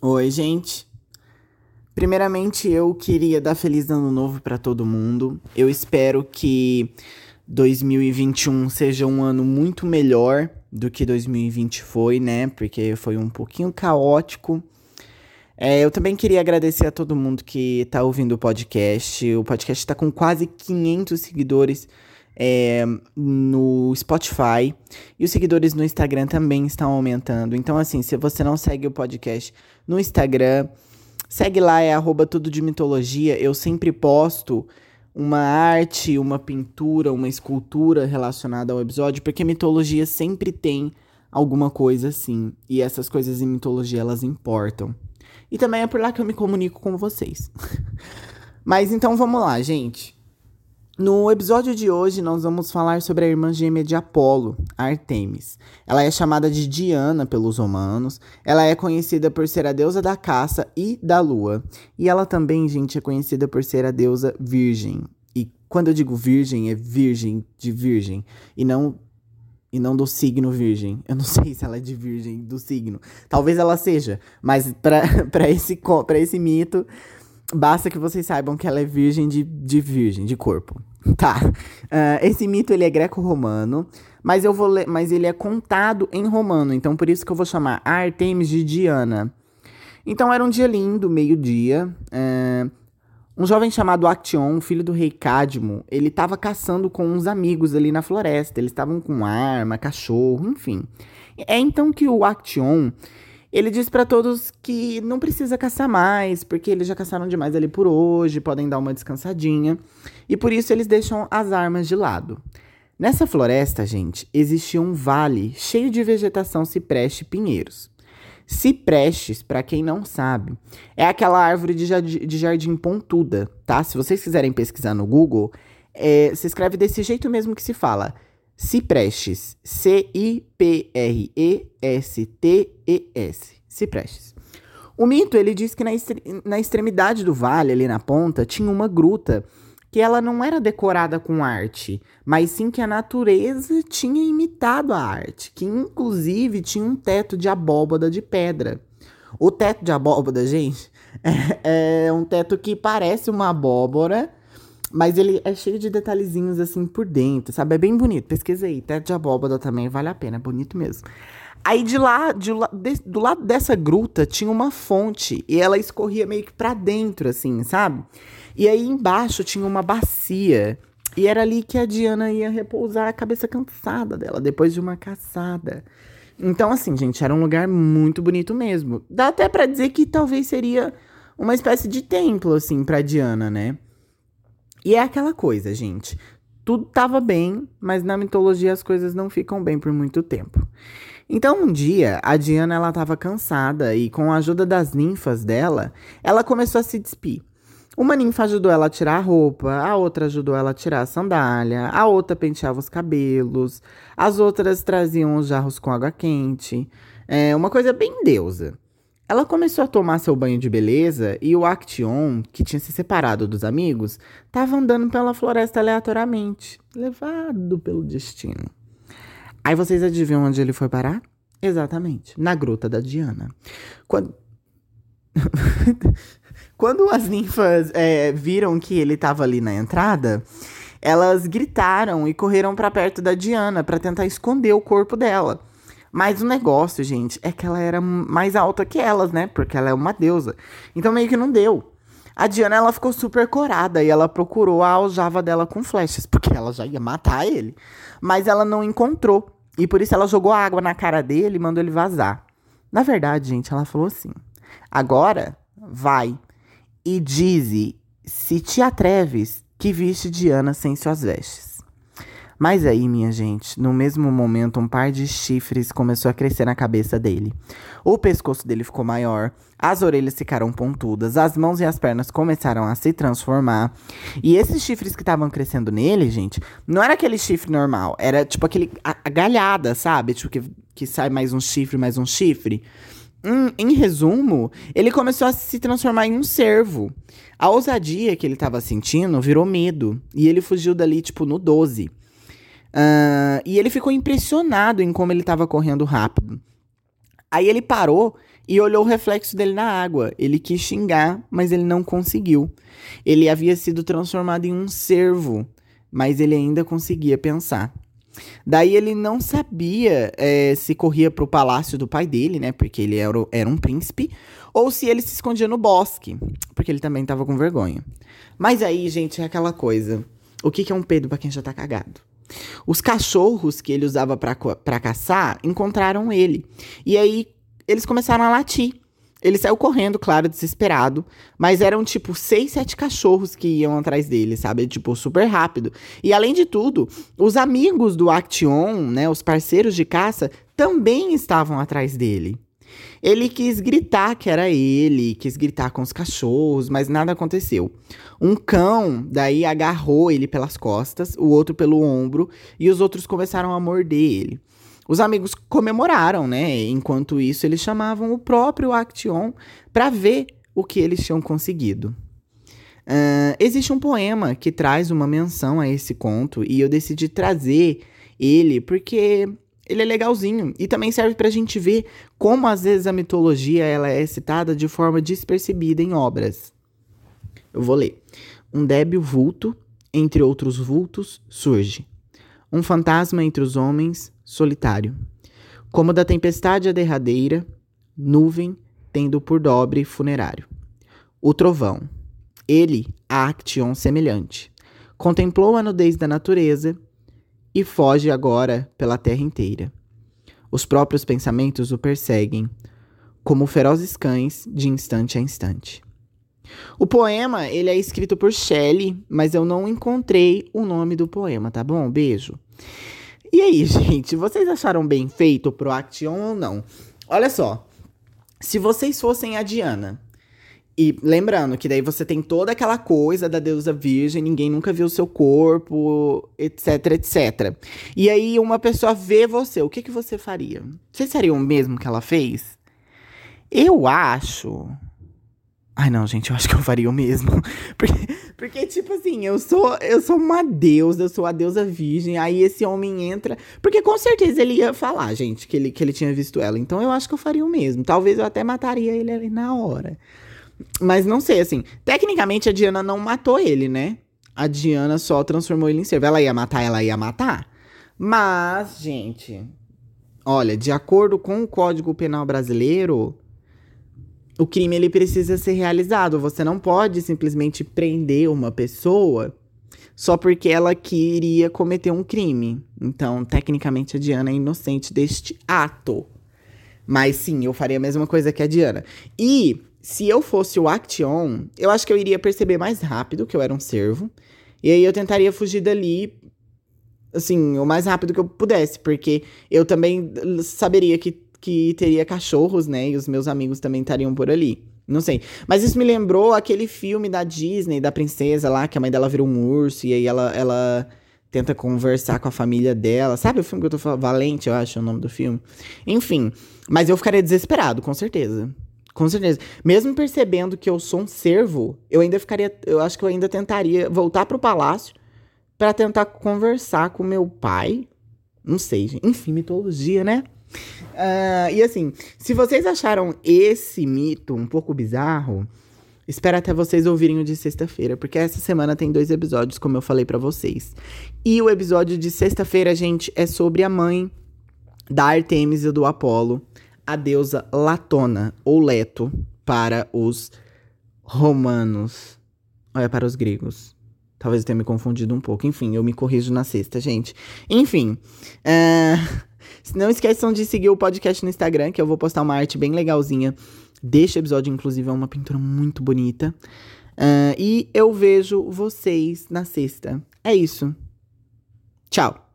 Oi, gente. Primeiramente, eu queria dar feliz ano novo para todo mundo. Eu espero que 2021 seja um ano muito melhor do que 2020 foi, né? Porque foi um pouquinho caótico. É, eu também queria agradecer a todo mundo que tá ouvindo o podcast. O podcast tá com quase 500 seguidores é, no Spotify. E os seguidores no Instagram também estão aumentando. Então, assim, se você não segue o podcast no Instagram, segue lá, é arroba tudo de mitologia. Eu sempre posto uma arte, uma pintura, uma escultura relacionada ao episódio, porque mitologia sempre tem alguma coisa assim. E essas coisas em mitologia, elas importam. E também é por lá que eu me comunico com vocês. Mas então vamos lá, gente. No episódio de hoje, nós vamos falar sobre a irmã gêmea de Apolo, Artemis. Ela é chamada de Diana pelos romanos. Ela é conhecida por ser a deusa da caça e da lua. E ela também, gente, é conhecida por ser a deusa virgem. E quando eu digo virgem, é virgem de virgem. E não e não do signo virgem. Eu não sei se ela é de virgem do signo. Talvez ela seja, mas para esse, esse mito, basta que vocês saibam que ela é virgem de, de virgem, de corpo. Tá. Uh, esse mito ele é greco-romano, mas eu vou ler, mas ele é contado em romano, então por isso que eu vou chamar Artemis de Diana. Então era um dia lindo, meio-dia. Uh, um jovem chamado Action, filho do rei Cadmo, ele estava caçando com uns amigos ali na floresta. Eles estavam com arma, cachorro, enfim. É então que o Action ele diz para todos que não precisa caçar mais, porque eles já caçaram demais ali por hoje, podem dar uma descansadinha, e por isso eles deixam as armas de lado. Nessa floresta, gente, existia um vale cheio de vegetação cipreste e pinheiros. Ciprestes, para quem não sabe, é aquela árvore de jardim, de jardim, pontuda, tá? Se vocês quiserem pesquisar no Google, é, se escreve desse jeito mesmo que se fala. Ciprestes. C-I-P-R-E-S-T-E-S. Ciprestes. O mito, ele diz que na, na extremidade do vale, ali na ponta, tinha uma gruta que ela não era decorada com arte, mas sim que a natureza tinha imitado a arte, que inclusive tinha um teto de abóbada de pedra. O teto de abóbada, gente, é, é um teto que parece uma abóbora, mas ele é cheio de detalhezinhos assim por dentro, sabe? É bem bonito. Pesquisei. Teto de abóbada também vale a pena, é bonito mesmo. Aí de lá, de de, do lado dessa gruta tinha uma fonte e ela escorria meio que pra dentro, assim, sabe? E aí embaixo tinha uma bacia. E era ali que a Diana ia repousar a cabeça cansada dela, depois de uma caçada. Então, assim, gente, era um lugar muito bonito mesmo. Dá até para dizer que talvez seria uma espécie de templo, assim, pra Diana, né? E é aquela coisa, gente. Tudo tava bem, mas na mitologia as coisas não ficam bem por muito tempo. Então um dia, a Diana ela tava cansada e com a ajuda das ninfas dela, ela começou a se despir. Uma ninfa ajudou ela a tirar a roupa, a outra ajudou ela a tirar a sandália, a outra penteava os cabelos, as outras traziam os jarros com água quente. É uma coisa bem deusa. Ela começou a tomar seu banho de beleza e o Action, que tinha se separado dos amigos, estava andando pela floresta aleatoriamente, levado pelo destino. Aí vocês adivinham onde ele foi parar? Exatamente, na gruta da Diana. Quando. Quando as ninfas é, viram que ele estava ali na entrada, elas gritaram e correram para perto da Diana para tentar esconder o corpo dela. Mas o negócio, gente, é que ela era mais alta que elas, né? Porque ela é uma deusa. Então meio que não deu. A Diana, ela ficou super corada e ela procurou a aljava dela com flechas, porque ela já ia matar ele. Mas ela não encontrou. E por isso ela jogou água na cara dele e mandou ele vazar. Na verdade, gente, ela falou assim: agora vai e dize se te atreves que viste Diana sem suas vestes. Mas aí, minha gente, no mesmo momento, um par de chifres começou a crescer na cabeça dele. O pescoço dele ficou maior, as orelhas ficaram pontudas, as mãos e as pernas começaram a se transformar. E esses chifres que estavam crescendo nele, gente, não era aquele chifre normal, era tipo aquele a, a galhada, sabe? Tipo que, que sai mais um chifre, mais um chifre. Hum, em resumo, ele começou a se transformar em um cervo. A ousadia que ele estava sentindo virou medo. E ele fugiu dali, tipo, no 12. Uh, e ele ficou impressionado em como ele estava correndo rápido. Aí ele parou e olhou o reflexo dele na água. Ele quis xingar, mas ele não conseguiu. Ele havia sido transformado em um cervo, mas ele ainda conseguia pensar. Daí ele não sabia é, se corria para o palácio do pai dele, né? Porque ele era, era um príncipe, ou se ele se escondia no bosque, porque ele também estava com vergonha. Mas aí, gente, é aquela coisa. O que, que é um pedo para quem já tá cagado? Os cachorros que ele usava para caçar encontraram ele. E aí eles começaram a latir. Ele saiu correndo, claro, desesperado. Mas eram, tipo, seis, sete cachorros que iam atrás dele, sabe? Tipo, super rápido. E além de tudo, os amigos do Action, né? Os parceiros de caça, também estavam atrás dele. Ele quis gritar que era ele, quis gritar com os cachorros, mas nada aconteceu. Um cão daí agarrou ele pelas costas, o outro pelo ombro, e os outros começaram a morder ele. Os amigos comemoraram, né? Enquanto isso, eles chamavam o próprio Action para ver o que eles tinham conseguido. Uh, existe um poema que traz uma menção a esse conto e eu decidi trazer ele porque ele é legalzinho e também serve para a gente ver como às vezes a mitologia ela é citada de forma despercebida em obras. Eu vou ler. Um débil vulto entre outros vultos surge. Um fantasma entre os homens solitário. Como da tempestade a derradeira, nuvem tendo por dobre funerário. O trovão. Ele, a Action semelhante, contemplou a nudez da natureza e foge agora pela terra inteira. Os próprios pensamentos o perseguem, como ferozes cães de instante a instante. O poema, ele é escrito por Shelley, mas eu não encontrei o nome do poema, tá bom? Beijo. E aí, gente, vocês acharam bem feito pro Action ou não? Olha só, se vocês fossem a Diana, e lembrando que daí você tem toda aquela coisa da deusa virgem, ninguém nunca viu o seu corpo, etc, etc. E aí uma pessoa vê você, o que, que você faria? Vocês fariam o mesmo que ela fez? Eu acho Ai, não, gente, eu acho que eu faria o mesmo. Porque, porque, tipo assim, eu sou, eu sou uma deusa, eu sou a deusa virgem. Aí esse homem entra. Porque com certeza ele ia falar, gente, que ele, que ele tinha visto ela. Então eu acho que eu faria o mesmo. Talvez eu até mataria ele ali na hora. Mas não sei, assim. Tecnicamente a Diana não matou ele, né? A Diana só transformou ele em servo. Ela ia matar, ela ia matar. Mas, gente. Olha, de acordo com o Código Penal Brasileiro o crime ele precisa ser realizado. Você não pode simplesmente prender uma pessoa só porque ela queria cometer um crime. Então, tecnicamente, a Diana é inocente deste ato. Mas sim, eu faria a mesma coisa que a Diana. E se eu fosse o Action, eu acho que eu iria perceber mais rápido que eu era um servo. E aí eu tentaria fugir dali, assim, o mais rápido que eu pudesse, porque eu também saberia que que teria cachorros, né? E os meus amigos também estariam por ali. Não sei. Mas isso me lembrou aquele filme da Disney, da princesa lá, que a mãe dela virou um urso e aí ela, ela tenta conversar com a família dela. Sabe o filme que eu tô falando? Valente, eu acho é o nome do filme. Enfim. Mas eu ficaria desesperado, com certeza. Com certeza. Mesmo percebendo que eu sou um servo, eu ainda ficaria. Eu acho que eu ainda tentaria voltar pro palácio para tentar conversar com meu pai. Não sei, enfim, mitologia, né? Uh, e assim, se vocês acharam esse mito um pouco bizarro, espera até vocês ouvirem o de sexta-feira, porque essa semana tem dois episódios, como eu falei para vocês. E o episódio de sexta-feira, gente, é sobre a mãe da Artemis e do Apolo, a deusa Latona, ou Leto, para os romanos. Olha, para os gregos. Talvez eu tenha me confundido um pouco. Enfim, eu me corrijo na sexta, gente. Enfim. Uh, não esqueçam de seguir o podcast no Instagram, que eu vou postar uma arte bem legalzinha deste episódio, inclusive é uma pintura muito bonita. Uh, e eu vejo vocês na sexta. É isso. Tchau!